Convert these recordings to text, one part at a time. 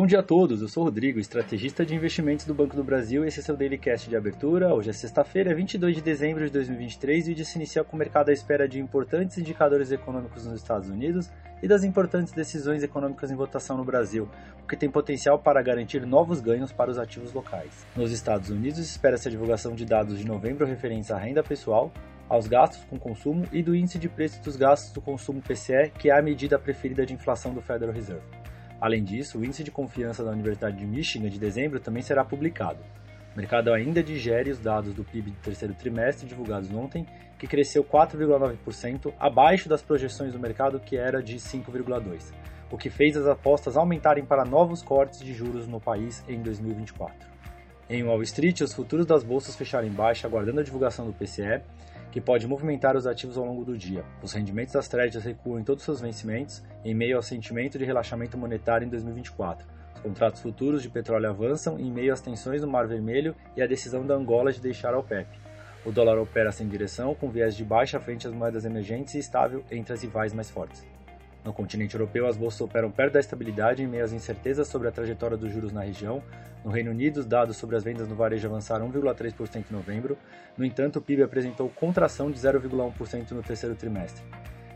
Bom dia a todos, eu sou o Rodrigo, estrategista de investimentos do Banco do Brasil e esse é seu Daily Cast de abertura. Hoje é sexta-feira, 22 de dezembro de 2023 e o dia se inicia com o mercado à espera de importantes indicadores econômicos nos Estados Unidos e das importantes decisões econômicas em votação no Brasil, o que tem potencial para garantir novos ganhos para os ativos locais. Nos Estados Unidos, espera-se a divulgação de dados de novembro referentes à renda pessoal, aos gastos com consumo e do índice de preços dos gastos do consumo PCE, que é a medida preferida de inflação do Federal Reserve. Além disso, o índice de confiança da Universidade de Michigan de dezembro também será publicado. O mercado ainda digere os dados do PIB do terceiro trimestre divulgados ontem, que cresceu 4,9%, abaixo das projeções do mercado, que era de 5,2%, o que fez as apostas aumentarem para novos cortes de juros no país em 2024. Em Wall Street, os futuros das bolsas fecharam em baixa, aguardando a divulgação do PCE, que pode movimentar os ativos ao longo do dia. Os rendimentos das trades recuam em todos seus vencimentos, em meio ao sentimento de relaxamento monetário em 2024. Os contratos futuros de petróleo avançam em meio às tensões no Mar Vermelho e à decisão da Angola de deixar a OPEP. O dólar opera sem direção, com viés de baixa frente às moedas emergentes e estável entre as rivais mais fortes. No continente europeu, as bolsas operam perto da estabilidade em meio às incertezas sobre a trajetória dos juros na região. No Reino Unido, os dados sobre as vendas no varejo avançaram 1,3% em novembro. No entanto, o PIB apresentou contração de 0,1% no terceiro trimestre.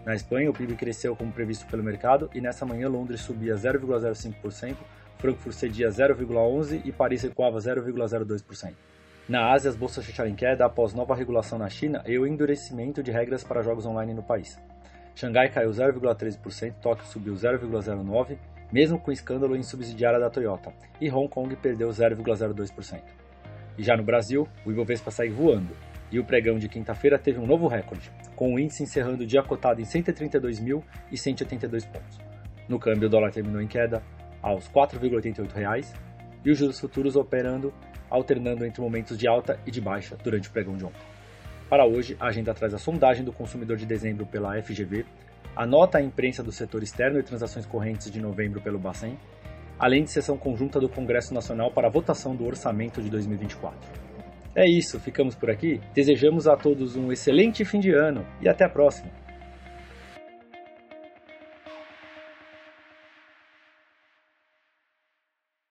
Na Espanha, o PIB cresceu como previsto pelo mercado e nessa manhã Londres subia 0,05%, Frankfurt cedia 0,11% e Paris recuava 0,02%. Na Ásia, as bolsas fecharam em queda após nova regulação na China e o endurecimento de regras para jogos online no país. Xangai caiu 0,13%, Tóquio subiu 0,09%, mesmo com escândalo em subsidiária da Toyota, e Hong Kong perdeu 0,02%. E já no Brasil, o Ibovespa segue voando, e o pregão de quinta-feira teve um novo recorde, com o índice encerrando o dia cotado em 132.182 pontos. No câmbio, o dólar terminou em queda aos R$ 4,88 e os juros futuros operando, alternando entre momentos de alta e de baixa durante o pregão de ontem. Para hoje, a agenda traz a sondagem do consumidor de dezembro pela FGV, a nota à imprensa do setor externo e transações correntes de novembro pelo Bacen, além de sessão conjunta do Congresso Nacional para a votação do orçamento de 2024. É isso, ficamos por aqui. Desejamos a todos um excelente fim de ano e até a próxima!